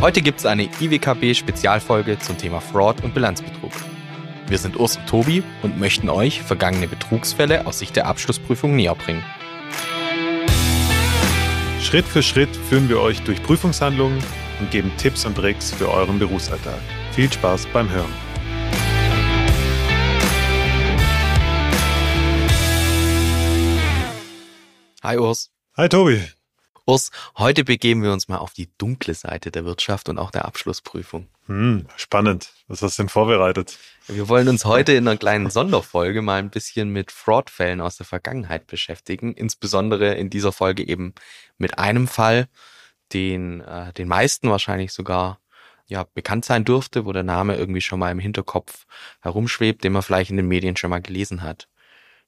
Heute gibt es eine IWKB-Spezialfolge zum Thema Fraud und Bilanzbetrug. Wir sind Urs und Tobi und möchten euch vergangene Betrugsfälle aus Sicht der Abschlussprüfung näher bringen. Schritt für Schritt führen wir euch durch Prüfungshandlungen und geben Tipps und Tricks für euren Berufsalltag. Viel Spaß beim Hören. Hi Urs. Hi Tobi. Urs, heute begeben wir uns mal auf die dunkle Seite der Wirtschaft und auch der Abschlussprüfung. Hm, spannend. Was hast du denn vorbereitet? Wir wollen uns heute in einer kleinen Sonderfolge mal ein bisschen mit Fraudfällen aus der Vergangenheit beschäftigen. Insbesondere in dieser Folge eben mit einem Fall, den äh, den meisten wahrscheinlich sogar ja bekannt sein dürfte, wo der Name irgendwie schon mal im Hinterkopf herumschwebt, den man vielleicht in den Medien schon mal gelesen hat.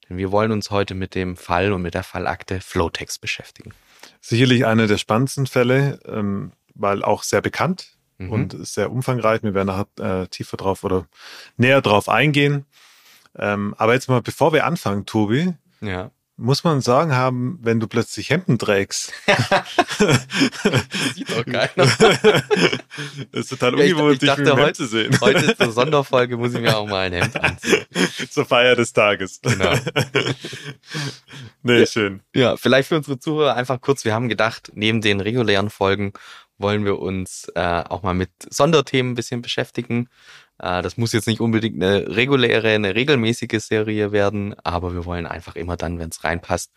Denn wir wollen uns heute mit dem Fall und mit der Fallakte Flowtext beschäftigen. Sicherlich einer der spannendsten Fälle, ähm, weil auch sehr bekannt mhm. und sehr umfangreich. Wir werden nachher äh, tiefer drauf oder näher drauf eingehen. Ähm, aber jetzt mal, bevor wir anfangen, Tobi, ja muss man sagen haben, wenn du plötzlich Hemden trägst. Sieht doch keiner. das ist total ungewohnt, dich mit heute, zu sehen. Heute zur Sonderfolge muss ich mir auch mal ein Hemd anziehen. Zur Feier des Tages. Genau. nee, ja, schön. Ja, vielleicht für unsere Zuhörer einfach kurz, wir haben gedacht, neben den regulären Folgen wollen wir uns äh, auch mal mit Sonderthemen ein bisschen beschäftigen. Äh, das muss jetzt nicht unbedingt eine reguläre, eine regelmäßige Serie werden, aber wir wollen einfach immer dann, wenn es reinpasst,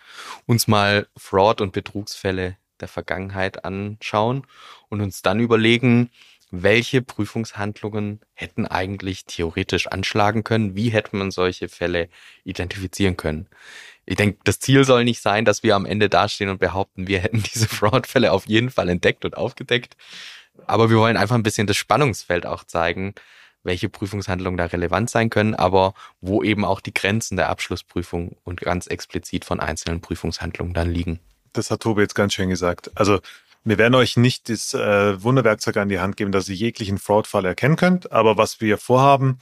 uns mal Fraud- und Betrugsfälle der Vergangenheit anschauen und uns dann überlegen, welche Prüfungshandlungen hätten eigentlich theoretisch anschlagen können? Wie hätte man solche Fälle identifizieren können? Ich denke, das Ziel soll nicht sein, dass wir am Ende dastehen und behaupten, wir hätten diese Fraud-Fälle auf jeden Fall entdeckt und aufgedeckt. Aber wir wollen einfach ein bisschen das Spannungsfeld auch zeigen, welche Prüfungshandlungen da relevant sein können, aber wo eben auch die Grenzen der Abschlussprüfung und ganz explizit von einzelnen Prüfungshandlungen dann liegen. Das hat Tobi jetzt ganz schön gesagt. Also wir werden euch nicht das äh, Wunderwerkzeug an die Hand geben, dass ihr jeglichen Fraudfall erkennen könnt, aber was wir vorhaben,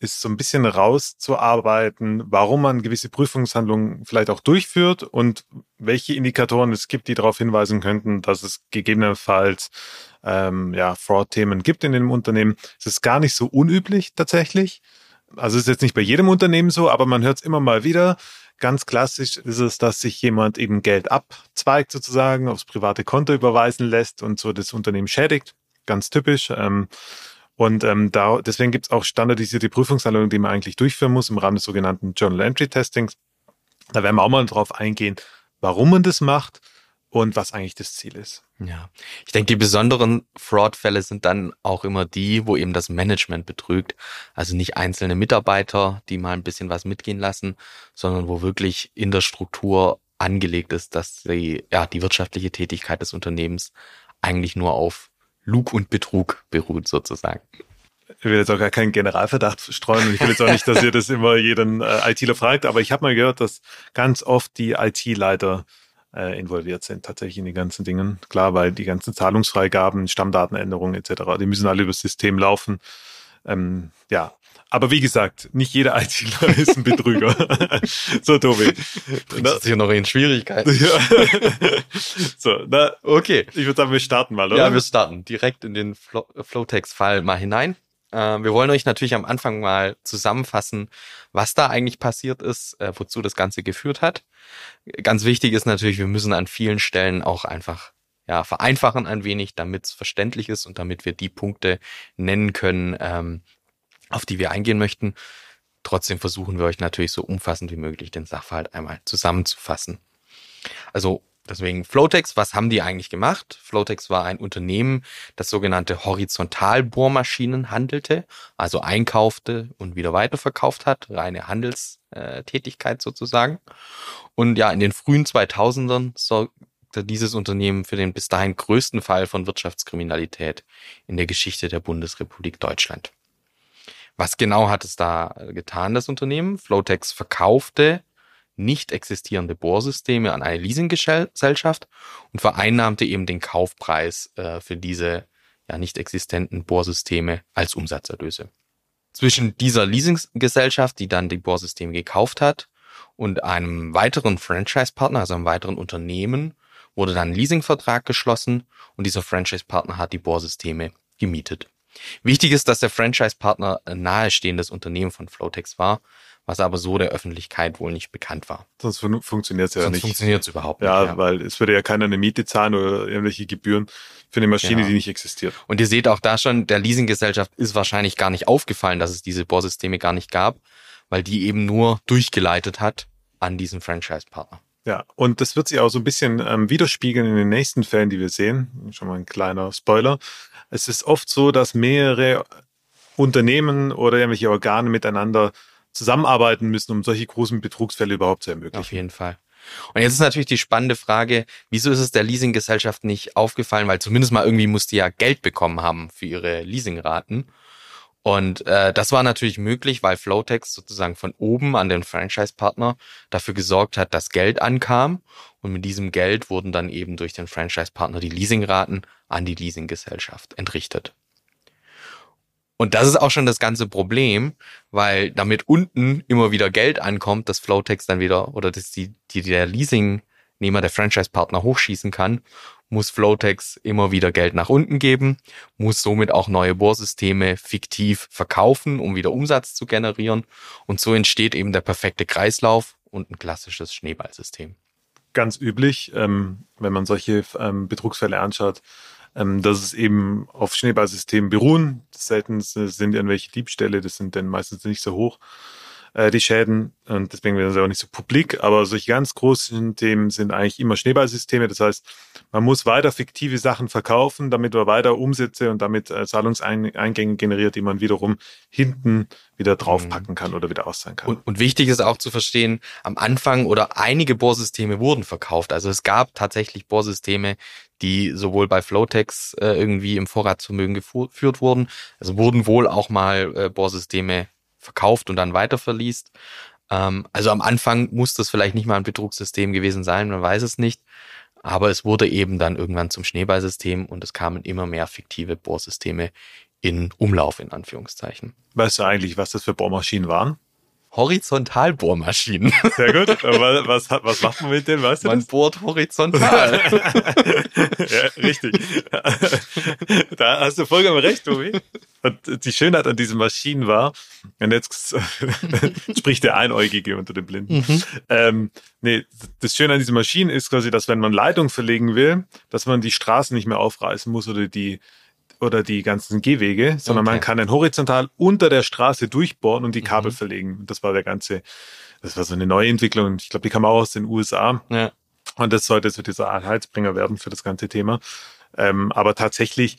ist so ein bisschen rauszuarbeiten, warum man gewisse Prüfungshandlungen vielleicht auch durchführt und welche Indikatoren es gibt, die darauf hinweisen könnten, dass es gegebenenfalls ähm, ja, Fraud-Themen gibt in dem Unternehmen. Es ist gar nicht so unüblich tatsächlich. Also es ist jetzt nicht bei jedem Unternehmen so, aber man hört es immer mal wieder. Ganz klassisch ist es, dass sich jemand eben Geld abzweigt sozusagen, aufs private Konto überweisen lässt und so das Unternehmen schädigt. Ganz typisch. Ähm, und ähm, da, deswegen gibt es auch standardisierte Prüfungshandlungen, die man eigentlich durchführen muss im Rahmen des sogenannten Journal Entry Testings. Da werden wir auch mal drauf eingehen, warum man das macht und was eigentlich das Ziel ist. Ja, ich denke, die besonderen Fraud-Fälle sind dann auch immer die, wo eben das Management betrügt. Also nicht einzelne Mitarbeiter, die mal ein bisschen was mitgehen lassen, sondern wo wirklich in der Struktur angelegt ist, dass die, ja, die wirtschaftliche Tätigkeit des Unternehmens eigentlich nur auf Lug und Betrug beruht sozusagen. Ich will jetzt auch gar keinen Generalverdacht streuen und ich will jetzt auch nicht, dass ihr das immer jeden äh, ITler fragt, aber ich habe mal gehört, dass ganz oft die IT-Leiter äh, involviert sind, tatsächlich in die ganzen Dingen. Klar, weil die ganzen Zahlungsfreigaben, Stammdatenänderungen etc., die müssen alle über das System laufen. Ähm, ja, aber wie gesagt, nicht jeder ITler ist ein Betrüger. so, Tobi. Bringst du hier noch in Schwierigkeiten. Ja. so, na, okay. Ich würde sagen, wir starten mal, oder? Ja, wir starten direkt in den Flowtext-Fall mal hinein. Äh, wir wollen euch natürlich am Anfang mal zusammenfassen, was da eigentlich passiert ist, äh, wozu das Ganze geführt hat. Ganz wichtig ist natürlich, wir müssen an vielen Stellen auch einfach ja, vereinfachen ein wenig, damit es verständlich ist und damit wir die Punkte nennen können, ähm, auf die wir eingehen möchten. Trotzdem versuchen wir euch natürlich so umfassend wie möglich den Sachverhalt einmal zusammenzufassen. Also deswegen Flotex, was haben die eigentlich gemacht? Flotex war ein Unternehmen, das sogenannte Horizontalbohrmaschinen handelte, also einkaufte und wieder weiterverkauft hat, reine Handelstätigkeit sozusagen. Und ja, in den frühen 2000ern sorgte dieses Unternehmen für den bis dahin größten Fall von Wirtschaftskriminalität in der Geschichte der Bundesrepublik Deutschland. Was genau hat es da getan, das Unternehmen? Flotex verkaufte nicht existierende Bohrsysteme an eine Leasinggesellschaft und vereinnahmte eben den Kaufpreis äh, für diese ja nicht existenten Bohrsysteme als Umsatzerlöse. Zwischen dieser Leasinggesellschaft, die dann die Bohrsysteme gekauft hat, und einem weiteren Franchise-Partner, also einem weiteren Unternehmen, wurde dann ein Leasingvertrag geschlossen und dieser Franchise-Partner hat die Bohrsysteme gemietet. Wichtig ist, dass der Franchise-Partner ein nahestehendes Unternehmen von Flotex war, was aber so der Öffentlichkeit wohl nicht bekannt war. Sonst fun funktioniert es ja Sonst nicht. funktioniert es überhaupt ja, nicht. Ja, weil es würde ja keiner eine Miete zahlen oder irgendwelche Gebühren für eine Maschine, Ja. die nicht existiert. Und ihr seht auch da schon, der Leasinggesellschaft ist wahrscheinlich gar nicht aufgefallen, dass es diese Bohrsysteme gar nicht gab, weil die eben nur durchgeleitet hat an diesen Franchise-Partner. Ja, und das wird sich auch so ein bisschen ähm, widerspiegeln in den nächsten Fällen, die wir sehen. Schon mal ein kleiner Spoiler. Es ist oft so, dass mehrere Unternehmen oder irgendwelche Organe miteinander zusammenarbeiten müssen, um solche großen Betrugsfälle überhaupt zu Auf ermöglichen. jeden Fall. Und jetzt ist natürlich die spannende Frage, wieso ist es der Leasinggesellschaft nicht aufgefallen, weil zumindest mal irgendwie musste ja Geld bekommen haben für ihre Leasingraten. Und äh, das war natürlich möglich, weil Flowtex sozusagen von oben an den Franchise-Partner dafür gesorgt hat, dass Geld ankam. Und mit diesem Geld wurden dann eben durch den Franchise-Partner die Leasingraten an die Leasinggesellschaft entrichtet. Und das ist auch schon das ganze Problem, weil damit unten immer wieder Geld ankommt, dass Flowtex dann wieder oder dass die, die der Leasingnehmer, der Franchise-Partner hochschießen kann, muss Flowtex immer wieder Geld nach unten geben, muss somit auch neue Bohrsysteme fiktiv verkaufen, um wieder Umsatz zu generieren. Und so entsteht eben der perfekte Kreislauf und ein klassisches Schneeballsystem. Ganz üblich, ähm, wenn man solche ähm, Betrugsfälle anschaut, ähm, dass es eben auf Schneeballsystemen beruhen. Selten sind irgendwelche Diebstähle, das sind dann meistens nicht so hoch, äh, die Schäden. Und deswegen werden sie auch nicht so publik. Aber solche ganz großen Themen sind eigentlich immer Schneeballsysteme. Das heißt, man muss weiter fiktive Sachen verkaufen, damit man weiter Umsätze und damit äh, Zahlungseingänge generiert, die man wiederum hinten wieder draufpacken kann oder wieder auszahlen kann. Und, und wichtig ist auch zu verstehen, am Anfang oder einige Bohrsysteme wurden verkauft. Also es gab tatsächlich Bohrsysteme, die sowohl bei Flowtex äh, irgendwie im Vorratsvermögen geführt wurden. Also wurden wohl auch mal äh, Bohrsysteme verkauft und dann weiterverliest. Ähm, also am Anfang muss das vielleicht nicht mal ein Betrugssystem gewesen sein, man weiß es nicht. Aber es wurde eben dann irgendwann zum Schneeballsystem und es kamen immer mehr fiktive Bohrsysteme in Umlauf, in Anführungszeichen. Weißt du eigentlich, was das für Bohrmaschinen waren? Horizontalbohrmaschinen. Sehr gut. Aber was, was macht man mit denen, weißt du Man das? bohrt horizontal. ja, richtig. da hast du vollkommen recht, Tobi. Und die Schönheit an diesen Maschinen war, und jetzt spricht der Einäugige unter den Blinden. Mhm. Ähm, nee, das Schöne an diesen Maschinen ist quasi, dass wenn man Leitung verlegen will, dass man die Straßen nicht mehr aufreißen muss oder die oder die ganzen Gehwege, sondern Okay. man kann dann horizontal unter der Straße durchbohren und die Kabel Mhm. verlegen. Das war der ganze, das war so eine neue Entwicklung. Ich glaube, die kam auch aus den USA. ja. Und das sollte so dieser Anhaltsbringer werden für das ganze Thema. Ähm, aber tatsächlich,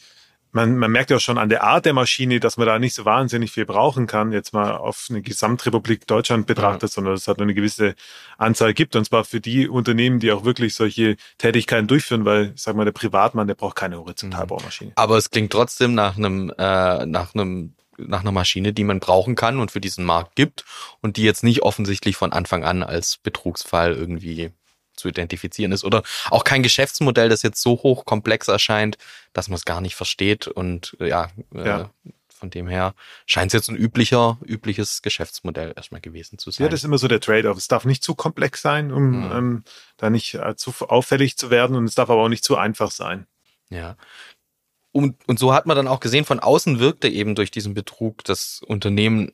man, man merkt ja schon an der Art der Maschine, dass man da nicht so wahnsinnig viel brauchen kann, jetzt mal auf eine Gesamtrepublik Deutschland betrachtet, sondern dass es halt nur eine gewisse Anzahl gibt. Und zwar für die Unternehmen, die auch wirklich solche Tätigkeiten durchführen, weil, ich sag mal, der Privatmann, der braucht keine Horizontalbaumaschine. Aber es klingt trotzdem nach einem, äh, nach einem, nach einer Maschine, die man brauchen kann und für diesen Markt gibt und die jetzt nicht offensichtlich von Anfang an als Betrugsfall irgendwie zu identifizieren ist oder auch kein Geschäftsmodell, das jetzt so hochkomplex erscheint, dass man es gar nicht versteht und äh, ja, äh, Ja. von dem her scheint es jetzt ein üblicher, übliches Geschäftsmodell erstmal gewesen zu sein. Ja, das ist immer so der Trade-off. Es darf nicht zu komplex sein, um Mhm. ähm, da nicht äh, zu auffällig zu werden und es darf aber auch nicht zu einfach sein. Ja. Und, und so hat man dann auch gesehen, von außen wirkte eben durch diesen Betrug das Unternehmen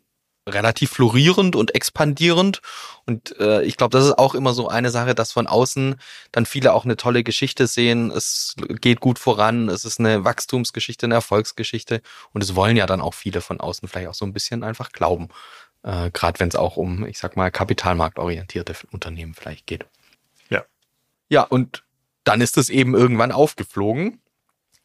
relativ florierend und expandierend. Und äh, ich glaube, das ist auch immer so eine Sache, dass von außen dann viele auch eine tolle Geschichte sehen. Es geht gut voran, es ist eine Wachstumsgeschichte, eine Erfolgsgeschichte. Und es wollen ja dann auch viele von außen vielleicht auch so ein bisschen einfach glauben. Äh, Gerade wenn es auch um, ich sag mal, kapitalmarktorientierte Unternehmen vielleicht geht. Ja. Ja, und dann ist es eben irgendwann aufgeflogen.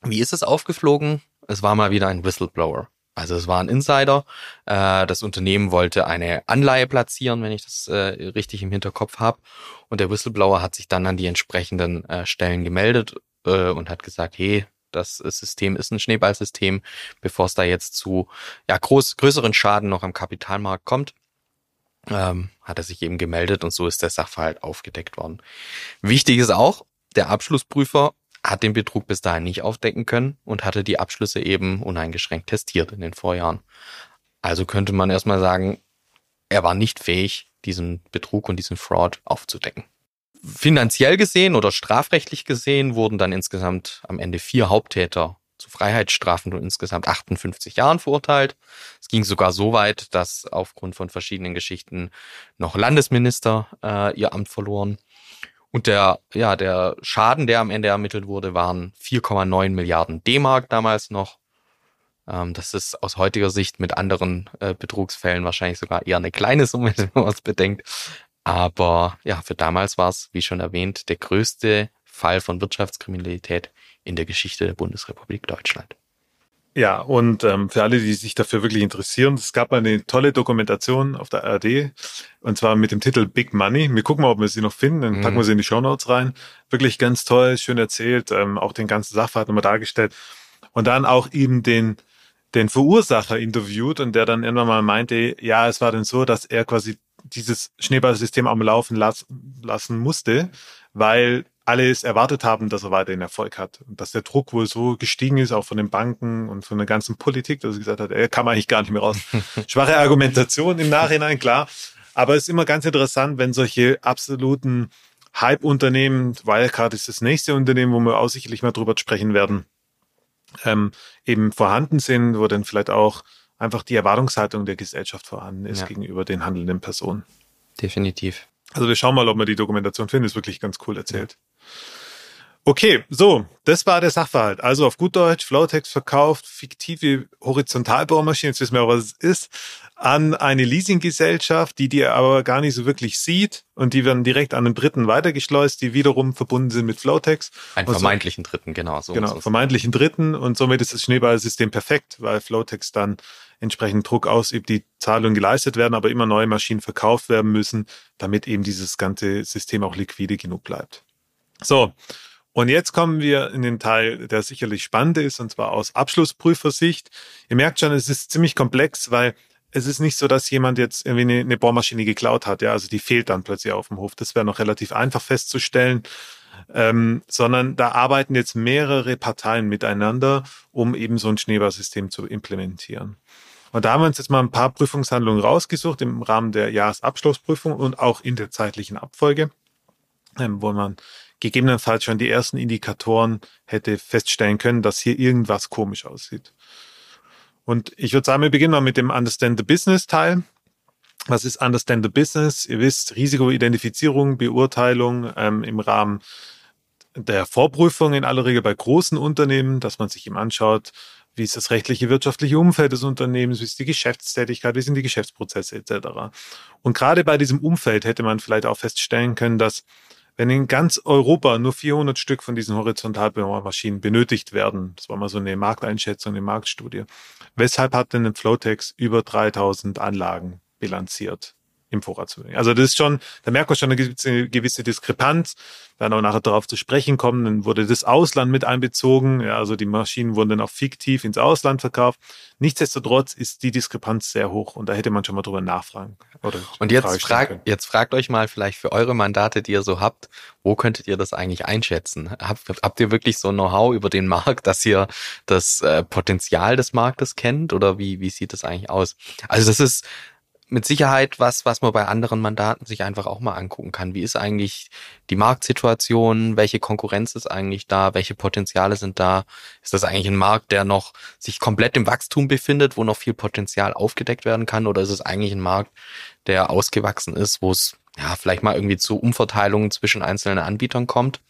Wie ist es aufgeflogen? Es war mal wieder ein Whistleblower. Also es war ein Insider. Äh, das Unternehmen wollte eine Anleihe platzieren, wenn ich das äh, richtig im Hinterkopf habe. Und der Whistleblower hat sich dann an die entsprechenden äh, Stellen gemeldet und hat gesagt, hey, das System ist ein Schneeballsystem, bevor es da jetzt zu ja, groß, größeren Schaden noch am Kapitalmarkt kommt. Ähm, hat er sich eben gemeldet und so ist der Sachverhalt aufgedeckt worden. Wichtig ist auch, der Abschlussprüfer hat den Betrug bis dahin nicht aufdecken können und hatte die Abschlüsse eben uneingeschränkt testiert in den Vorjahren. Also könnte man erstmal sagen, er war nicht fähig, diesen Betrug und diesen Fraud aufzudecken. finanziell gesehen oder strafrechtlich gesehen wurden dann insgesamt am Ende vier Haupttäter zu Freiheitsstrafen und insgesamt 58 Jahren verurteilt. Es ging sogar so weit, dass aufgrund von verschiedenen Geschichten noch Landesminister äh, ihr Amt verloren. Und der, ja, der Schaden, der am Ende ermittelt wurde, waren 4,9 Milliarden D-Mark damals noch. Ähm, das ist aus heutiger Sicht mit anderen äh, Betrugsfällen wahrscheinlich sogar eher eine kleine Summe, wenn man es bedenkt. Aber ja, für damals war es, wie schon erwähnt, der größte Fall von Wirtschaftskriminalität in der Geschichte der Bundesrepublik Deutschland. Ja, und ähm, für alle, die sich dafür wirklich interessieren, es gab eine tolle Dokumentation auf der ARD, und zwar mit dem Titel Big Money. Wir gucken mal, ob wir sie noch finden, dann packen mhm. wir sie in die Show Notes rein. Wirklich ganz toll, schön erzählt, ähm, auch den ganzen Sachverhalt nochmal dargestellt. Und dann auch eben den, den Verursacher interviewt und der dann irgendwann mal meinte, ja, es war dann so, dass er quasi dieses Schneeballsystem am Laufen las lassen musste, weil alle es erwartet haben, dass er weiterhin Erfolg hat. Und dass der Druck wohl so gestiegen ist, auch von den Banken und von der ganzen Politik, dass er gesagt hat, er kam eigentlich gar nicht mehr raus. Schwache Argumentation im Nachhinein, klar. Aber es ist immer ganz interessant, wenn solche absoluten Hype-Unternehmen, Wirecard ist das nächste Unternehmen, wo wir auch sicherlich mal drüber sprechen werden, ähm, eben vorhanden sind, wo dann vielleicht auch einfach die Erwartungshaltung der Gesellschaft vorhanden ist ja. gegenüber den handelnden Personen. Definitiv. Also wir schauen mal, ob wir die Dokumentation finden. Ist wirklich ganz cool erzählt. Okay, so, das war der Sachverhalt. Also auf gut Deutsch, Flowtex verkauft fiktive Horizontalbohrmaschinen, jetzt wissen wir auch, was es ist, an eine Leasinggesellschaft, die die aber gar nicht so wirklich sieht und die werden direkt an den Dritten weitergeschleust, die wiederum verbunden sind mit Flowtex. Einen vermeintlichen so, Dritten, genau. So genau, vermeintlichen Dritten und somit ist das Schneeballsystem perfekt, weil Flowtex dann entsprechend Druck ausübt, die Zahlungen geleistet werden, aber immer neue Maschinen verkauft werden müssen, damit eben dieses ganze System auch liquide genug bleibt. So, und jetzt kommen wir in den Teil, der sicherlich spannend ist, und zwar aus Abschlussprüfersicht. Ihr merkt schon, es ist ziemlich komplex, weil es ist nicht so, dass jemand jetzt irgendwie eine, eine Bohrmaschine geklaut hat, ja, also die fehlt dann plötzlich auf dem Hof. Das wäre noch relativ einfach festzustellen. Ähm, sondern da arbeiten jetzt mehrere Parteien miteinander, um eben so ein Schneeballsystem zu implementieren. Und da haben wir uns jetzt mal ein paar Prüfungshandlungen rausgesucht im Rahmen der Jahresabschlussprüfung und auch in der zeitlichen Abfolge, ähm, wo man gegebenenfalls schon die ersten Indikatoren hätte feststellen können, dass hier irgendwas komisch aussieht. Und ich würde sagen, wir beginnen mal mit dem Understand the Business Teil. Was ist Understand the Business? Ihr wisst, Risikoidentifizierung, Beurteilung ähm, im Rahmen der Vorprüfung in aller Regel bei großen Unternehmen, dass man sich eben anschaut, wie ist das rechtliche, wirtschaftliche Umfeld des Unternehmens, wie ist die Geschäftstätigkeit, wie sind die Geschäftsprozesse etc. Und gerade bei diesem Umfeld hätte man vielleicht auch feststellen können, dass wenn in ganz Europa nur 400 Stück von diesen Horizontalbohrmaschinen benötigt werden, das war mal so eine Markteinschätzung, eine Marktstudie, weshalb hat denn Flowtex über 3000 Anlagen bilanziert? Im Vorratsvermögen. Also das ist schon, da merkt man schon eine gewisse, Diskrepanz. Wir werden auch nachher darauf zu sprechen kommen. Dann wurde das Ausland mit einbezogen. Ja, also die Maschinen wurden dann auch fiktiv ins Ausland verkauft. Nichtsdestotrotz ist die Diskrepanz sehr hoch und da hätte man schon mal drüber nachfragen. Und jetzt fragt, jetzt fragt euch mal vielleicht für eure Mandate, die ihr so habt, wo könntet ihr das eigentlich einschätzen? Habt, habt ihr wirklich so Know-how über den Markt, dass ihr das äh, Potenzial des Marktes kennt oder wie, wie sieht das eigentlich aus? Also das ist mit Sicherheit was, was man bei anderen Mandaten sich einfach auch mal angucken kann. Wie ist eigentlich die Marktsituation? Welche Konkurrenz ist eigentlich da? Welche Potenziale sind da? Ist das eigentlich ein Markt, der noch sich komplett im Wachstum befindet, wo noch viel Potenzial aufgedeckt werden kann? Oder ist es eigentlich ein Markt, der ausgewachsen ist, wo es ja vielleicht mal irgendwie zu Umverteilungen zwischen einzelnen Anbietern kommt?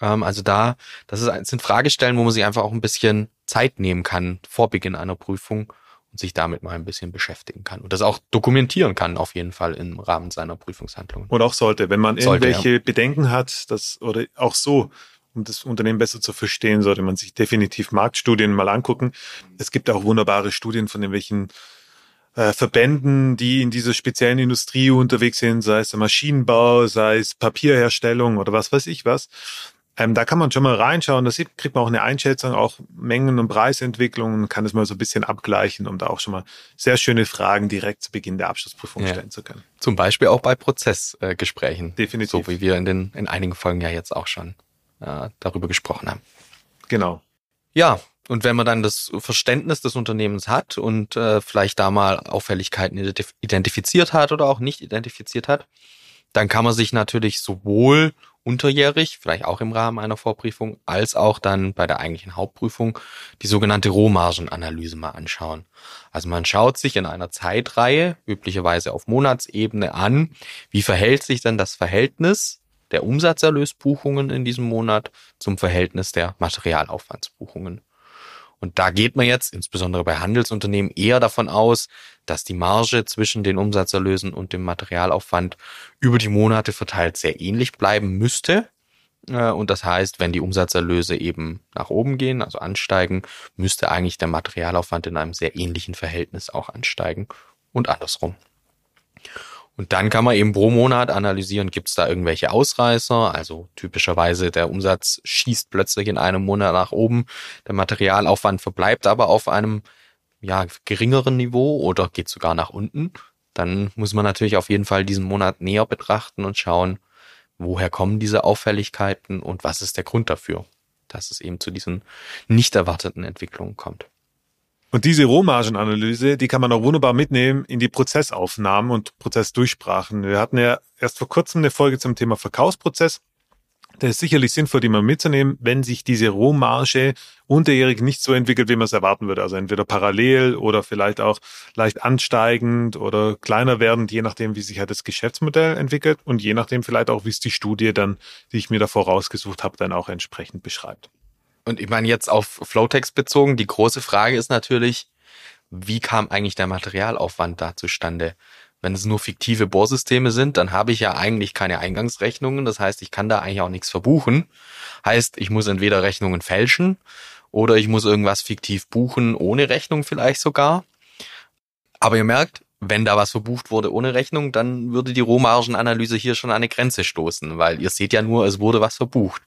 Ähm, also da, das ist, sind Fragestellen, wo man sich einfach auch ein bisschen Zeit nehmen kann vor Beginn einer Prüfung und sich damit mal ein bisschen beschäftigen kann und das auch dokumentieren kann auf jeden Fall im Rahmen seiner Prüfungshandlungen. Und auch sollte, wenn man sollte, irgendwelche ja. Bedenken hat, dass oder auch so, um das Unternehmen besser zu verstehen, sollte man sich definitiv Marktstudien mal angucken. Es gibt auch wunderbare Studien von irgendwelchen äh, Verbänden, die in dieser speziellen Industrie unterwegs sind, sei es der Maschinenbau, sei es Papierherstellung oder was weiß ich was. Ähm, da kann man schon mal reinschauen, da kriegt man auch eine Einschätzung, auch Mengen- und Preisentwicklungen, kann es mal so ein bisschen abgleichen, um da auch schon mal sehr schöne Fragen direkt zu Beginn der Abschlussprüfung ja. stellen zu können. Zum Beispiel auch bei Prozessgesprächen. Definitiv. So wie wir in den in einigen Folgen ja jetzt auch schon äh, darüber gesprochen haben. Genau. Ja, und wenn man dann das Verständnis des Unternehmens hat und äh, vielleicht da mal Auffälligkeiten identifiziert hat oder auch nicht identifiziert hat, dann kann man sich natürlich sowohl unterjährig, vielleicht auch im Rahmen einer Vorprüfung, als auch dann bei der eigentlichen Hauptprüfung die sogenannte Rohmargenanalyse mal anschauen. Also man schaut sich in einer Zeitreihe, üblicherweise auf Monatsebene an, wie verhält sich denn das Verhältnis der Umsatzerlösbuchungen in diesem Monat zum Verhältnis der Materialaufwandsbuchungen. Und da geht man jetzt, insbesondere bei Handelsunternehmen, eher davon aus, dass die Marge zwischen den Umsatzerlösen und dem Materialaufwand über die Monate verteilt sehr ähnlich bleiben müsste. Äh, und das heißt, wenn die Umsatzerlöse eben nach oben gehen, also ansteigen, müsste eigentlich der Materialaufwand in einem sehr ähnlichen Verhältnis auch ansteigen und andersrum. Und dann kann man eben pro Monat analysieren, gibt es da irgendwelche Ausreißer. Also typischerweise der Umsatz schießt plötzlich in einem Monat nach oben, der Materialaufwand verbleibt aber auf einem ja, geringeren Niveau oder geht sogar nach unten. Dann muss man natürlich auf jeden Fall diesen Monat näher betrachten und schauen, woher kommen diese Auffälligkeiten und was ist der Grund dafür, dass es eben zu diesen nicht erwarteten Entwicklungen kommt. Und diese Rohmargenanalyse, die kann man auch wunderbar mitnehmen in die Prozessaufnahmen und Prozessdurchsprachen. Wir hatten ja erst vor kurzem eine Folge zum Thema Verkaufsprozess. Der ist sicherlich sinnvoll, die mal mitzunehmen, wenn sich diese Rohmarge unterjährig nicht so entwickelt, wie man es erwarten würde. Also entweder parallel oder vielleicht auch leicht ansteigend oder kleiner werdend, je nachdem, wie sich halt das Geschäftsmodell entwickelt und je nachdem vielleicht auch, wie es die Studie dann, die ich mir davor rausgesucht habe, dann auch entsprechend beschreibt. Und ich meine jetzt auf Flowtext bezogen, die große Frage ist natürlich, wie kam eigentlich der Materialaufwand da zustande? Wenn es nur fiktive Bohrsysteme sind, dann habe ich ja eigentlich keine Eingangsrechnungen. Das heißt, ich kann da eigentlich auch nichts verbuchen. Heißt, ich muss entweder Rechnungen fälschen oder ich muss irgendwas fiktiv buchen, ohne Rechnung vielleicht sogar. Aber ihr merkt, wenn da was verbucht wurde ohne Rechnung, dann würde die Rohmargenanalyse hier schon an eine Grenze stoßen, weil ihr seht ja nur, es wurde was verbucht.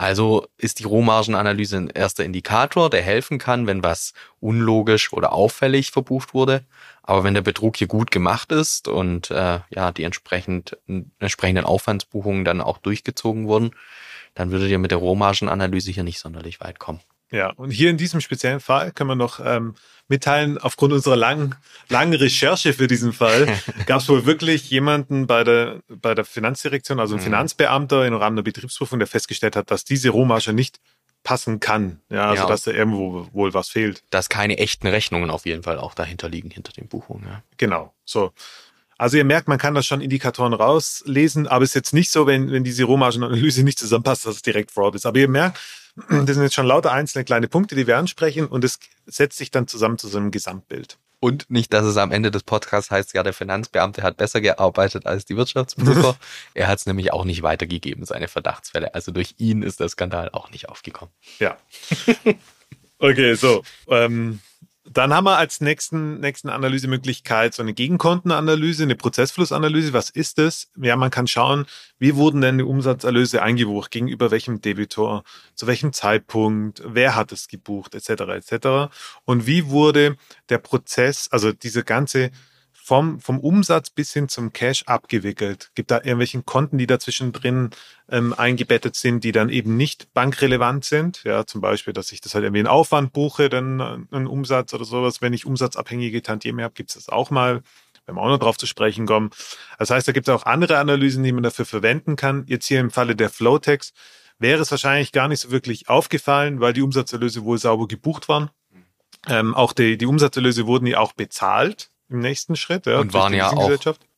Also ist die Rohmargenanalyse ein erster Indikator, der helfen kann, wenn was unlogisch oder auffällig verbucht wurde. Aber wenn der Betrug hier gut gemacht ist und äh, ja die entsprechend, entsprechenden Aufwandsbuchungen dann auch durchgezogen wurden, dann würdet ihr mit der Rohmargenanalyse hier nicht sonderlich weit kommen. Ja, und hier in diesem speziellen Fall können wir noch ähm, mitteilen, aufgrund unserer langen, langen Recherche für diesen Fall, gab es wohl wirklich jemanden bei der, bei der Finanzdirektion, also ein mhm. Finanzbeamter im Rahmen der Betriebsprüfung, der festgestellt hat, dass diese Rohmarge nicht passen kann. Ja, also ja. dass da irgendwo wohl was fehlt. Dass keine echten Rechnungen auf jeden Fall auch dahinter liegen, hinter den Buchungen. Ja. Genau, so. Also ihr merkt, man kann da schon Indikatoren rauslesen, aber es ist jetzt nicht so, wenn, wenn diese Rohmargenanalyse nicht zusammenpasst, dass es direkt Fraud ist. Aber ihr merkt, das sind jetzt schon lauter einzelne kleine Punkte, die wir ansprechen und es setzt sich dann zusammen zu so einem Gesamtbild. Und nicht, dass es am Ende des Podcasts heißt, ja, der Finanzbeamte hat besser gearbeitet als die Wirtschaftsprüfer. er hat es nämlich auch nicht weitergegeben, seine Verdachtsfälle. Also durch ihn ist der Skandal auch nicht aufgekommen. Ja. Okay, so. Ähm, dann haben wir als nächsten, nächsten Analysemöglichkeit so eine Gegenkontenanalyse, eine Prozessflussanalyse. Was ist das? Ja, man kann schauen, wie wurden denn die Umsatzerlöse eingebucht, gegenüber welchem Debitor, zu welchem Zeitpunkt, wer hat es gebucht, etc. etc. Und wie wurde der Prozess, also diese ganze vom, vom Umsatz bis hin zum Cash abgewickelt? Gibt da irgendwelchen Konten, die dazwischen drin ähm, eingebettet sind, die dann eben nicht bankrelevant sind? Ja, zum Beispiel, dass ich das halt irgendwie in Aufwand buche, dann äh, einen Umsatz oder sowas. Wenn ich umsatzabhängige Tantieme habe, gibt es das auch mal. Wenn wir auch noch drauf zu sprechen kommen. Das heißt, da gibt es auch andere Analysen, die man dafür verwenden kann. Jetzt hier im Falle der Flowtex wäre es wahrscheinlich gar nicht so wirklich aufgefallen, weil die Umsatzerlöse wohl sauber gebucht waren. Ähm, auch die, die Umsatzerlöse wurden ja auch bezahlt im nächsten Schritt. Ja, und waren ja auch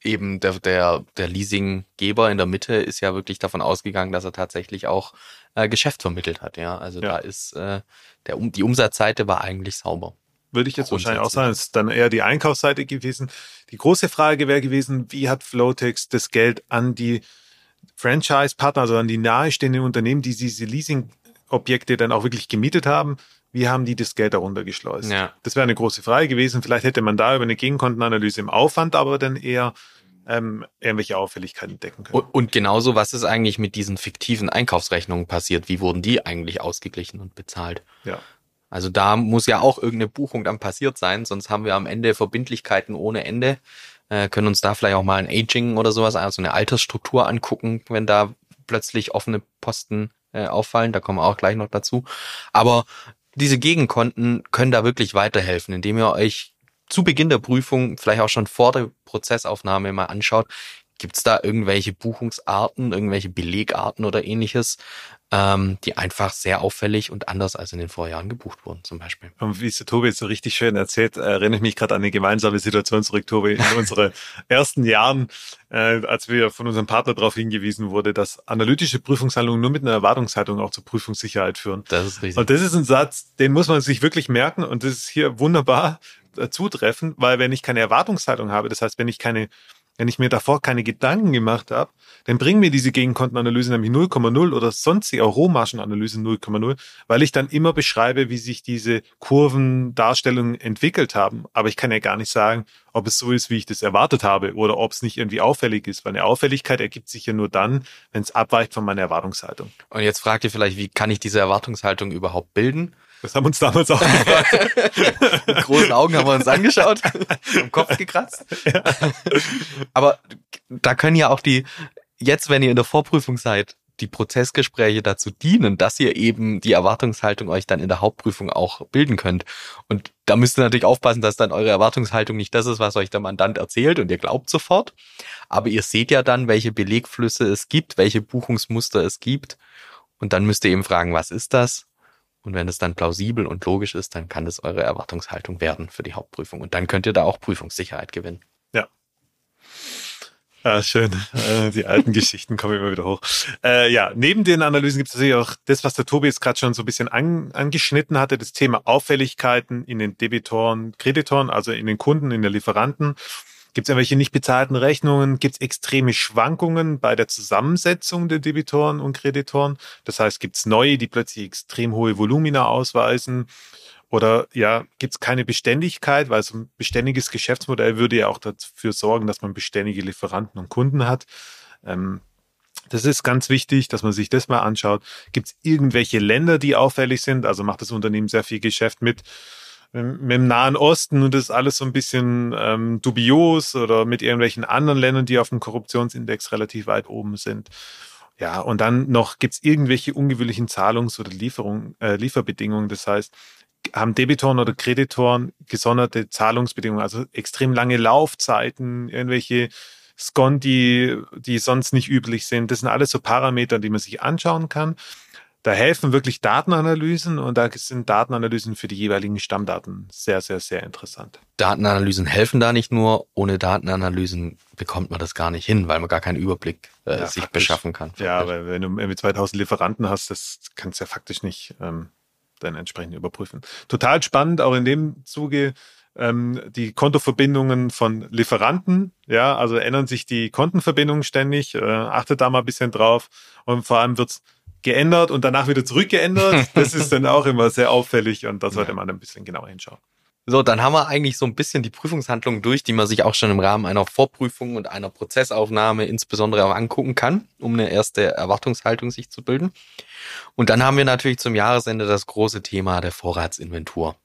eben der, der, der Leasinggeber in der Mitte ist ja wirklich davon ausgegangen, dass er tatsächlich auch äh, Geschäft vermittelt hat. Ja, also ja. da ist äh, der, die Umsatzseite war eigentlich sauber. Würde ich jetzt wahrscheinlich auch sagen, ist dann eher die Einkaufsseite gewesen. Die große Frage wäre gewesen, wie hat Flowtex das Geld an die Franchise-Partner, also an die nahestehenden Unternehmen, die diese Leasing-Objekte dann auch wirklich gemietet haben, wie haben die das Geld darunter geschleust? Ja. Das wäre eine große Frage gewesen. Vielleicht hätte man da über eine Gegenkontenanalyse im Aufwand aber dann eher ähm, irgendwelche Auffälligkeiten decken können. Und, und genauso, was ist eigentlich mit diesen fiktiven Einkaufsrechnungen passiert? Wie wurden die eigentlich ausgeglichen und bezahlt? Ja. Also da muss ja auch irgendeine Buchung dann passiert sein, sonst haben wir am Ende Verbindlichkeiten ohne Ende. Äh, können uns da vielleicht auch mal ein Aging oder sowas, also eine Altersstruktur angucken, wenn da plötzlich offene Posten äh, auffallen. Da kommen wir auch gleich noch dazu. Aber diese Gegenkonten können da wirklich weiterhelfen, indem ihr euch zu Beginn der Prüfung, vielleicht auch schon vor der Prozessaufnahme mal anschaut, Gibt es da irgendwelche Buchungsarten, irgendwelche Belegarten oder ähnliches, ähm, die einfach sehr auffällig und anders als in den Vorjahren gebucht wurden, zum Beispiel? Und wie es der Tobi jetzt so richtig schön erzählt, erinnere ich mich gerade an eine gemeinsame Situation zurück, Tobi, in unsere ersten Jahren, äh, als wir von unserem Partner darauf hingewiesen wurde, dass analytische Prüfungshandlungen nur mit einer Erwartungshaltung auch zur Prüfungssicherheit führen. Das ist richtig. Und das ist ein Satz, den muss man sich wirklich merken und das ist hier wunderbar äh, zutreffen, weil wenn ich keine Erwartungshaltung habe, das heißt, wenn ich keine wenn ich mir davor keine Gedanken gemacht habe, dann bringen mir diese Gegenkontenanalyse nämlich 0,0 oder sonstige auch Rohmargenanalyse 0,0, weil ich dann immer beschreibe, wie sich diese Kurvendarstellungen entwickelt haben. Aber ich kann ja gar nicht sagen, ob es so ist, wie ich das erwartet habe oder ob es nicht irgendwie auffällig ist, weil eine Auffälligkeit ergibt sich ja nur dann, wenn es abweicht von meiner Erwartungshaltung. Und jetzt fragt ihr vielleicht, wie kann ich diese Erwartungshaltung überhaupt bilden? Das haben uns damals auch gefragt. Mit großen Augen haben wir uns angeschaut, im Kopf gekratzt. Ja. Aber da können ja auch die, jetzt, wenn ihr in der Vorprüfung seid, die Prozessgespräche dazu dienen, dass ihr eben die Erwartungshaltung euch dann in der Hauptprüfung auch bilden könnt. Und da müsst ihr natürlich aufpassen, dass dann eure Erwartungshaltung nicht das ist, was euch der Mandant erzählt und ihr glaubt sofort. Aber ihr seht ja dann, welche Belegflüsse es gibt, welche Buchungsmuster es gibt. Und dann müsst ihr eben fragen, was ist das? Und wenn es dann plausibel und logisch ist, dann kann das eure Erwartungshaltung werden für die Hauptprüfung. Und dann könnt ihr da auch Prüfungssicherheit gewinnen. Ja. Ah, schön. Äh, die alten Geschichten kommen immer wieder hoch. Äh, ja, neben den Analysen gibt es natürlich auch das, was der Tobi jetzt gerade schon so ein bisschen an, angeschnitten hatte, das Thema Auffälligkeiten in den Debitoren, Kreditoren, also in den Kunden, in den Lieferanten. Gibt es irgendwelche nicht bezahlten Rechnungen? Gibt es extreme Schwankungen bei der Zusammensetzung der Debitoren und Kreditoren? Das heißt, gibt es neue, die plötzlich extrem hohe Volumina ausweisen? Oder ja, gibt es keine Beständigkeit, weil so ein beständiges Geschäftsmodell würde ja auch dafür sorgen, dass man beständige Lieferanten und Kunden hat. Ähm, das ist ganz wichtig, dass man sich das mal anschaut. Gibt es irgendwelche Länder, die auffällig sind? Also macht das Unternehmen sehr viel Geschäft mit mit dem Nahen Osten und das ist alles so ein bisschen ähm, dubios oder mit irgendwelchen anderen Ländern, die auf dem Korruptionsindex relativ weit oben sind. Ja, und dann noch gibt's irgendwelche ungewöhnlichen Zahlungs- oder Lieferung, äh, Lieferbedingungen. Das heißt, haben Debitoren oder Kreditoren gesonderte Zahlungsbedingungen, also extrem lange Laufzeiten, irgendwelche Skonti, die sonst nicht üblich sind. Das sind alles so Parameter, die man sich anschauen kann. Da helfen wirklich Datenanalysen und da sind Datenanalysen für die jeweiligen Stammdaten sehr, sehr, sehr interessant. Datenanalysen helfen da nicht nur, ohne Datenanalysen bekommt man das gar nicht hin, weil man gar keinen Überblick äh, ja, sich faktisch. beschaffen kann. Ja, aber wenn du irgendwie 2000 Lieferanten hast, das kannst du ja faktisch nicht ähm, dann entsprechend überprüfen. Total spannend, auch in dem Zuge ähm, die Kontoverbindungen von Lieferanten. Ja, also ändern sich die Kontenverbindungen ständig. Äh, achtet da mal ein bisschen drauf. Und vor allem wird's geändert und danach wieder zurückgeändert. Das ist dann auch immer sehr auffällig und da sollte man ein bisschen genauer hinschauen. So, dann haben wir eigentlich so ein bisschen die Prüfungshandlungen durch, die man sich auch schon im Rahmen einer Vorprüfung und einer Prozessaufnahme insbesondere auch angucken kann, um eine erste Erwartungshaltung sich zu bilden. Und dann haben wir natürlich zum Jahresende das große Thema der Vorratsinventur.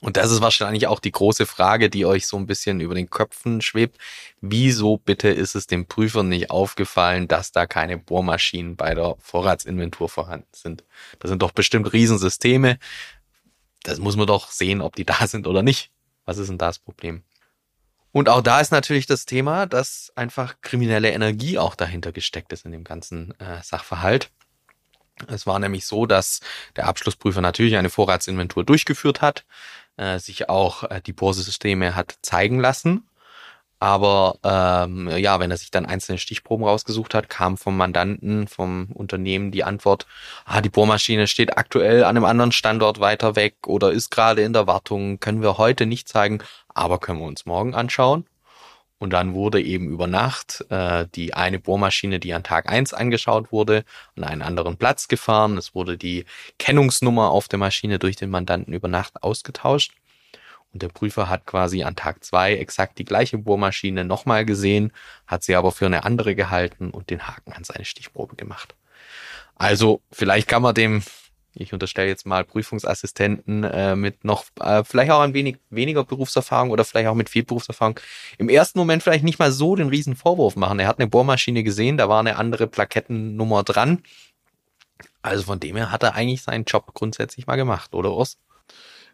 Und das ist wahrscheinlich auch die große Frage, die euch so ein bisschen über den Köpfen schwebt. Wieso bitte ist es dem Prüfer nicht aufgefallen, dass da keine Bohrmaschinen bei der Vorratsinventur vorhanden sind? Das sind doch bestimmt Riesensysteme. Das muss man doch sehen, ob die da sind oder nicht. Was ist denn da das Problem? Und auch da ist natürlich das Thema, dass einfach kriminelle Energie auch dahinter gesteckt ist in dem ganzen äh, Sachverhalt. Es war nämlich so, dass der Abschlussprüfer natürlich eine Vorratsinventur durchgeführt hat, äh, sich auch äh, die Bohrsysteme hat zeigen lassen. Aber ähm, ja, wenn er sich dann einzelne Stichproben rausgesucht hat, kam vom Mandanten, vom Unternehmen die Antwort, ah, die Bohrmaschine steht aktuell an einem anderen Standort weiter weg oder ist gerade in der Wartung, können wir heute nicht zeigen, aber können wir uns morgen anschauen. Und dann wurde eben über Nacht äh, die eine Bohrmaschine, die an Tag eins angeschaut wurde, an einen anderen Platz gefahren. Es wurde die Kennungsnummer auf der Maschine durch den Mandanten über Nacht ausgetauscht. Und der Prüfer hat quasi an Tag zwei exakt die gleiche Bohrmaschine nochmal gesehen, hat sie aber für eine andere gehalten und den Haken an seine Stichprobe gemacht. Also vielleicht kann man dem ich unterstelle jetzt mal Prüfungsassistenten äh, mit noch äh, vielleicht auch ein wenig weniger Berufserfahrung oder vielleicht auch mit viel Berufserfahrung im ersten Moment vielleicht nicht mal so den riesen Vorwurf machen. Er hat eine Bohrmaschine gesehen, da war eine andere Plakettennummer dran. Also von dem her hat er eigentlich seinen Job grundsätzlich mal gemacht, oder Urs?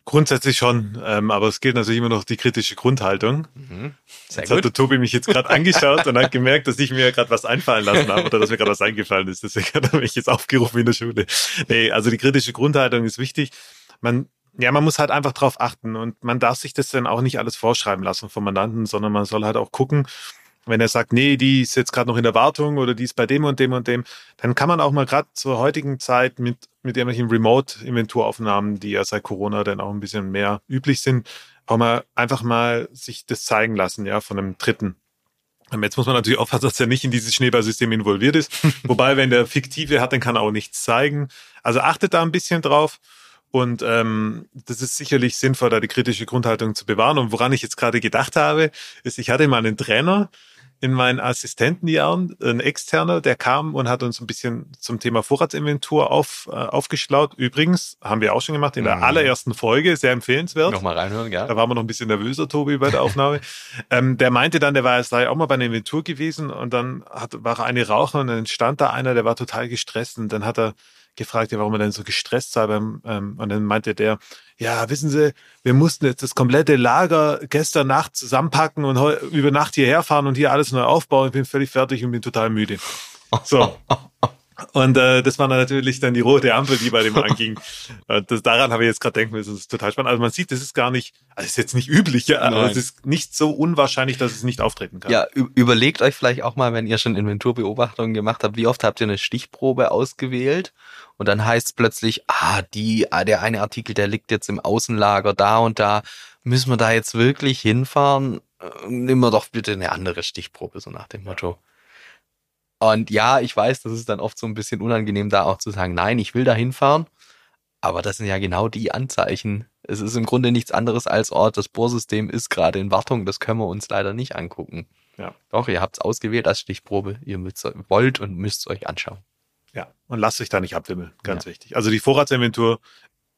Grundsätzlich schon, ähm, aber es gilt natürlich immer noch die kritische Grundhaltung. Mhm. Sehr jetzt gut. hat der Tobi mich jetzt gerade angeschaut und hat gemerkt, dass ich mir gerade was einfallen lassen habe oder dass mir gerade was eingefallen ist. Deswegen hat er mich jetzt aufgerufen in der Schule. Nee, also die kritische Grundhaltung ist wichtig. Man, ja, man muss halt einfach drauf achten und man darf sich das dann auch nicht alles vorschreiben lassen vom Mandanten, sondern man soll halt auch gucken, wenn er sagt, nee, die ist jetzt gerade noch in der Wartung oder die ist bei dem und dem und dem, dann kann man auch mal gerade zur heutigen Zeit mit, mit irgendwelchen Remote-Inventuraufnahmen, die ja seit Corona dann auch ein bisschen mehr üblich sind, auch mal einfach mal sich das zeigen lassen, ja, von einem Dritten. Jetzt muss man natürlich aufpassen, dass er nicht in dieses Schneeballsystem involviert ist. Wobei, wenn der fiktive hat, dann kann er auch nichts zeigen. Also achtet da ein bisschen drauf. Und ähm, das ist sicherlich sinnvoll, da die kritische Grundhaltung zu bewahren. Und woran ich jetzt gerade gedacht habe, ist, ich hatte mal einen Trainer, in meinen Assistentenjahren, ein externer, der kam und hat uns ein bisschen zum Thema Vorratsinventur auf, äh, aufgeschlaut. Übrigens, haben wir auch schon gemacht in der mhm. allerersten Folge, sehr empfehlenswert. Nochmal reinhören, ja. Da waren wir noch ein bisschen nervöser, Tobi, bei der Aufnahme. ähm, der meinte dann, der war jetzt auch mal bei einer Inventur gewesen und dann hat, war er eine Raucher und dann stand da einer, der war total gestresst und dann hat er gefragt, warum er denn so gestresst sei. Beim, ähm, und dann meinte der, ja, wissen Sie, wir mussten jetzt das komplette Lager gestern Nacht zusammenpacken und über Nacht hierher fahren und hier alles neu aufbauen. Ich bin völlig fertig und bin total müde. So. Und äh, das war natürlich dann die rote Ampel, die bei dem anging. Und das, daran habe ich jetzt gerade denken müssen, das ist total spannend. Also man sieht, das ist gar nicht, also es ist jetzt nicht üblich, ja, aber es ist nicht so unwahrscheinlich, dass es nicht auftreten kann. Ja, überlegt euch vielleicht auch mal, wenn ihr schon Inventurbeobachtungen gemacht habt, wie oft habt ihr eine Stichprobe ausgewählt und dann heißt es plötzlich, ah, die, ah, der eine Artikel, der liegt jetzt im Außenlager da und da. Müssen wir da jetzt wirklich hinfahren? Äh, Nehmen wir doch bitte eine andere Stichprobe, so nach dem Motto. Und ja, ich weiß, das ist dann oft so ein bisschen unangenehm, da auch zu sagen, nein, ich will da hinfahren. Aber das sind ja genau die Anzeichen. Es ist im Grunde nichts anderes als Ort. Das Bohrsystem ist gerade in Wartung. Das können wir uns leider nicht angucken. Ja. Doch, ihr habt es ausgewählt als Stichprobe. Ihr wollt und müsst es euch anschauen. Ja, und lasst euch da nicht abwimmeln. Ganz ja. wichtig. Also die Vorratsinventur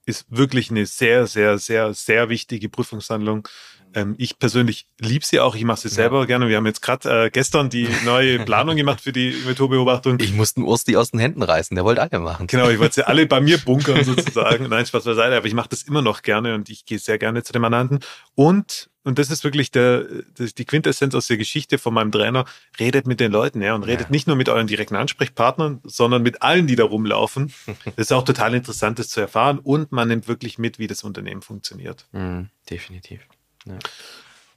ist wirklich eine sehr, sehr, sehr, sehr wichtige Prüfungshandlung. Ähm, ich persönlich liebe sie auch. Ich mache sie selber ja. gerne. Wir haben jetzt gerade äh, gestern die neue Planung gemacht für die Inventurbeobachtung. Ich musste den Ursti aus den Händen reißen. Der wollte alle machen. Genau, ich wollte sie alle bei mir bunkern sozusagen. Nein, Spaß beiseite. Aber ich mache das immer noch gerne und ich gehe sehr gerne zu den Mandanten. Und und das ist wirklich der, das die Quintessenz aus der Geschichte von meinem Trainer. Redet mit den Leuten, ja, und redet ja. nicht nur mit euren direkten Ansprechpartnern, sondern mit allen, die da rumlaufen. Das ist auch total interessant, das zu erfahren. Und man nimmt wirklich mit, wie das Unternehmen funktioniert. Mm, definitiv. Ja.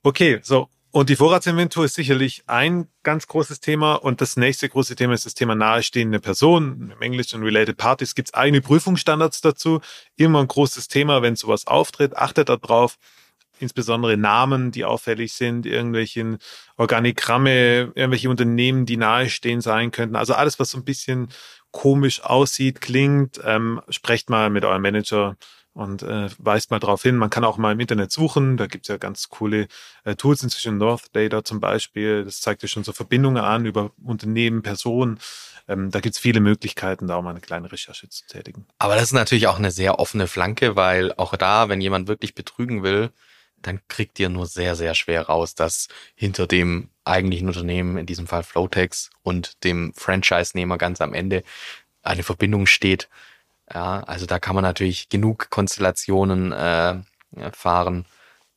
Okay, so. Und die Vorratsinventur ist sicherlich ein ganz großes Thema. Und das nächste große Thema ist das Thema nahestehende Personen. Im Englischen Related Parties gibt es eigene Prüfungsstandards dazu. Immer ein großes Thema, wenn sowas auftritt. Achtet darauf insbesondere Namen, die auffällig sind, irgendwelche Organigramme, irgendwelche Unternehmen, die nahestehen sein könnten. Also alles, was so ein bisschen komisch aussieht, klingt, ähm, sprecht mal mit eurem Manager und äh, weist mal darauf hin. Man kann auch mal im Internet suchen. Da gibt's ja ganz coole äh, Tools inzwischen, North Data zum Beispiel. Das zeigt ja schon so Verbindungen an über Unternehmen, Personen. Ähm, da gibt's viele Möglichkeiten, da auch mal eine kleine Recherche zu tätigen. Aber das ist natürlich auch eine sehr offene Flanke, weil auch da, wenn jemand wirklich betrügen will, dann kriegt ihr nur sehr, sehr schwer raus, dass hinter dem eigentlichen Unternehmen, in diesem Fall Flowtex und dem Franchise-Nehmer ganz am Ende eine Verbindung steht. Ja, also da kann man natürlich genug Konstellationen äh, fahren,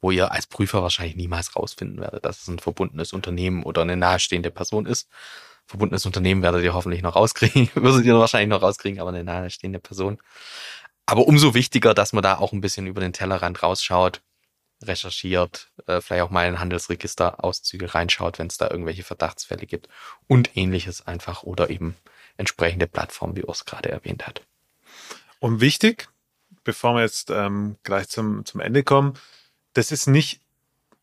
wo ihr als Prüfer wahrscheinlich niemals rausfinden werdet, dass es ein verbundenes Unternehmen oder eine nahestehende Person ist. Verbundenes Unternehmen werdet ihr hoffentlich noch rauskriegen, würdet ihr wahrscheinlich noch rauskriegen, aber eine nahestehende Person. Aber umso wichtiger, dass man da auch ein bisschen über den Tellerrand rausschaut recherchiert, äh, vielleicht auch mal in Handelsregister-Auszüge reinschaut, wenn es da irgendwelche Verdachtsfälle gibt und ähnliches einfach oder eben entsprechende Plattformen, wie Urs gerade erwähnt hat. Und wichtig, bevor wir jetzt ähm, gleich zum, zum Ende kommen, das ist nicht,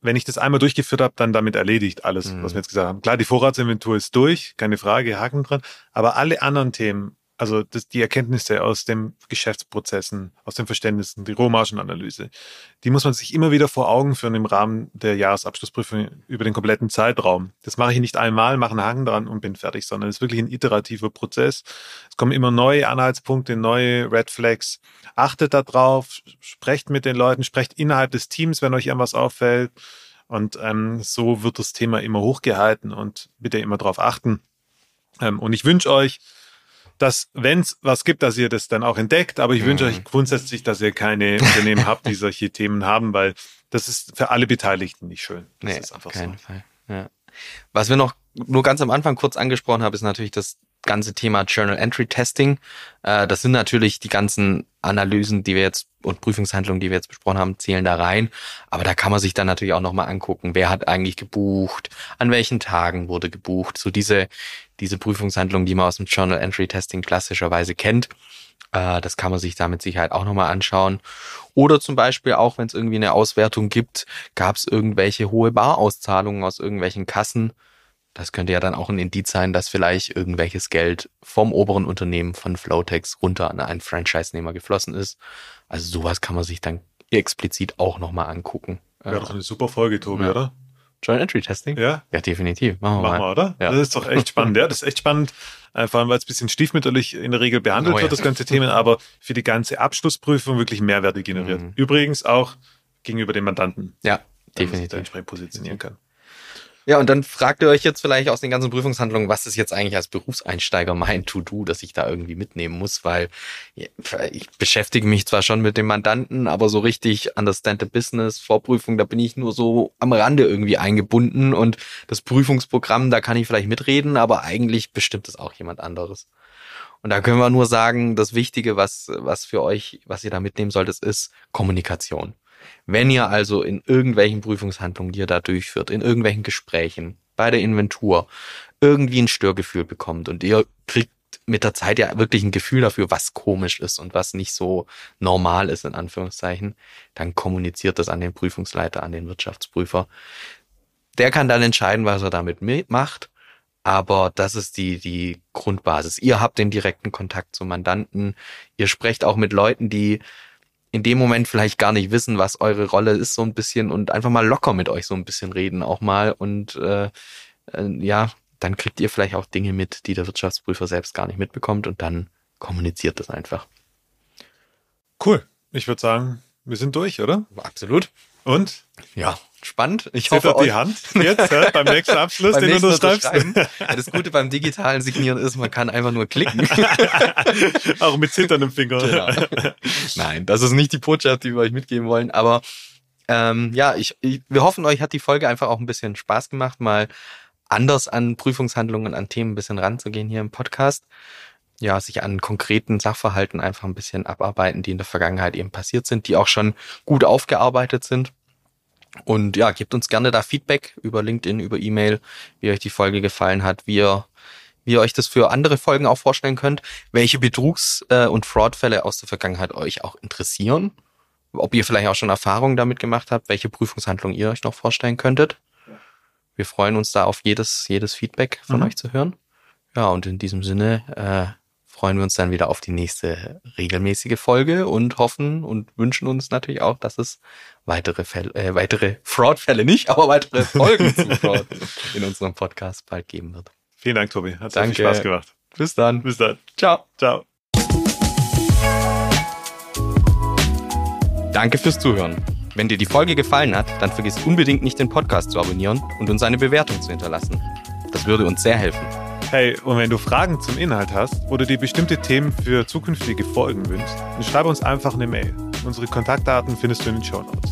wenn ich das einmal durchgeführt habe, dann damit erledigt alles, mhm. was wir jetzt gesagt haben. Klar, die Vorratsinventur ist durch, keine Frage, Haken dran, aber alle anderen Themen, also das, die Erkenntnisse aus den Geschäftsprozessen, aus den Verständnissen, die Rohmargenanalyse, die muss man sich immer wieder vor Augen führen im Rahmen der Jahresabschlussprüfung über den kompletten Zeitraum. Das mache ich nicht einmal, mache einen Haken dran und bin fertig, sondern es ist wirklich ein iterativer Prozess. Es kommen immer neue Anhaltspunkte, neue Red Flags. Achtet darauf, sprecht mit den Leuten, sprecht innerhalb des Teams, wenn euch irgendwas auffällt. Und ähm, so wird das Thema immer hochgehalten und bitte immer darauf achten. Ähm, und ich wünsche euch, dass wenn es was gibt, dass ihr das dann auch entdeckt. Aber ich Mhm. wünsche euch grundsätzlich, dass ihr keine Unternehmen habt, die solche Themen haben, weil das ist für alle Beteiligten nicht schön. Das Nee, ist auf einfach keinen so. Fall. Ja. Was wir noch nur ganz am Anfang kurz angesprochen haben, ist natürlich das ganze Thema Journal Entry Testing. Äh, das sind natürlich die ganzen Analysen, die wir jetzt und Prüfungshandlungen, die wir jetzt besprochen haben, zählen da rein. Aber da kann man sich dann natürlich auch nochmal angucken, wer hat eigentlich gebucht, an welchen Tagen wurde gebucht. So diese, diese Prüfungshandlungen, die man aus dem Journal Entry Testing klassischerweise kennt. Äh, das kann man sich da mit Sicherheit auch nochmal anschauen. Oder zum Beispiel auch, wenn es irgendwie eine Auswertung gibt, gab es irgendwelche hohe Barauszahlungen aus irgendwelchen Kassen. Das könnte ja dann auch ein Indiz sein, dass vielleicht irgendwelches Geld vom oberen Unternehmen von Flowtex runter an einen Franchise-Nehmer geflossen ist. Also sowas kann man sich dann explizit auch nochmal angucken. Wäre doch eine super Folge, Tobi, Ja. oder? Joint Entry Testing? Ja, Ja, definitiv. Machen wir machen wir, mal. oder? Ja. Das ist doch echt spannend. Ja, das ist echt spannend. Äh, Vor allem, weil es ein bisschen stiefmütterlich in der Regel behandelt Oh ja. wird, das ganze Thema, aber für die ganze Abschlussprüfung wirklich Mehrwerte generiert. Mhm. Übrigens auch gegenüber dem Mandanten. Ja, definitiv. entsprechend positionieren kann. Ja, und dann fragt ihr euch jetzt vielleicht aus den ganzen Prüfungshandlungen, was ist jetzt eigentlich als Berufseinsteiger mein To-Do, das ich da irgendwie mitnehmen muss, weil ich beschäftige mich zwar schon mit dem Mandanten, aber so richtig Understand the Business, Vorprüfung, da bin ich nur so am Rande irgendwie eingebunden und das Prüfungsprogramm, da kann ich vielleicht mitreden, aber eigentlich bestimmt es auch jemand anderes. Und da können wir nur sagen, das Wichtige, was, was für euch, was ihr da mitnehmen solltet, ist Kommunikation. Wenn ihr also in irgendwelchen Prüfungshandlungen, die ihr da durchführt, in irgendwelchen Gesprächen, bei der Inventur, irgendwie ein Störgefühl bekommt und ihr kriegt mit der Zeit ja wirklich ein Gefühl dafür, was komisch ist und was nicht so normal ist, in Anführungszeichen, dann kommuniziert das an den Prüfungsleiter, an den Wirtschaftsprüfer. Der kann dann entscheiden, was er damit mi- macht. Aber das ist die, die Grundbasis. Ihr habt den direkten Kontakt zum Mandanten. Ihr sprecht auch mit Leuten, die in dem Moment vielleicht gar nicht wissen, was eure Rolle ist, so ein bisschen und einfach mal locker mit euch so ein bisschen reden auch mal und äh, äh, ja, dann kriegt ihr vielleicht auch Dinge mit, die der Wirtschaftsprüfer selbst gar nicht mitbekommt und dann kommuniziert das einfach. Cool. Ich würde sagen, wir sind durch, oder? Absolut. Und? Ja, spannend. Ich hoffe, Zittert die euch Hand jetzt ja, beim nächsten Abschluss, beim den nächsten du unterschreibst? Das Gute beim digitalen Signieren ist, man kann einfach nur klicken. Auch mit zitterndem Finger. Genau. Nein, das ist nicht die Botschaft, die wir euch mitgeben wollen. Aber ähm, ja, ich, ich, wir hoffen, euch hat die Folge einfach auch ein bisschen Spaß gemacht, mal anders an Prüfungshandlungen, an Themen ein bisschen ranzugehen hier im Podcast. Ja, sich an konkreten Sachverhalten einfach ein bisschen abarbeiten, die in der Vergangenheit eben passiert sind, die auch schon gut aufgearbeitet sind. Und ja, gebt uns gerne da Feedback über LinkedIn, über E-Mail, wie euch die Folge gefallen hat, wie ihr, wie ihr euch das für andere Folgen auch vorstellen könnt, welche Betrugs- äh, und Fraudfälle aus der Vergangenheit euch auch interessieren, ob ihr vielleicht auch schon Erfahrungen damit gemacht habt, welche Prüfungshandlung ihr euch noch vorstellen könntet. Wir freuen uns da auf jedes, jedes Feedback von Mhm. euch zu hören. Ja, und in diesem Sinne äh, freuen wir uns dann wieder auf die nächste regelmäßige Folge und hoffen und wünschen uns natürlich auch, dass es weitere Fälle, äh, weitere Fraud-Fälle nicht, aber weitere Folgen zu Fraud in unserem Podcast bald geben wird. Vielen Dank, Tobi. Hat sehr Danke. viel Spaß gemacht. Bis dann. Bis dann. Ciao. Ciao. Danke fürs Zuhören. Wenn dir die Folge gefallen hat, dann vergiss unbedingt nicht den Podcast zu abonnieren und uns eine Bewertung zu hinterlassen. Das würde uns sehr helfen. Hey, und wenn du Fragen zum Inhalt hast oder dir bestimmte Themen für zukünftige Folgen wünschst, dann schreib uns einfach eine Mail. Unsere Kontaktdaten findest du in den Show Notes.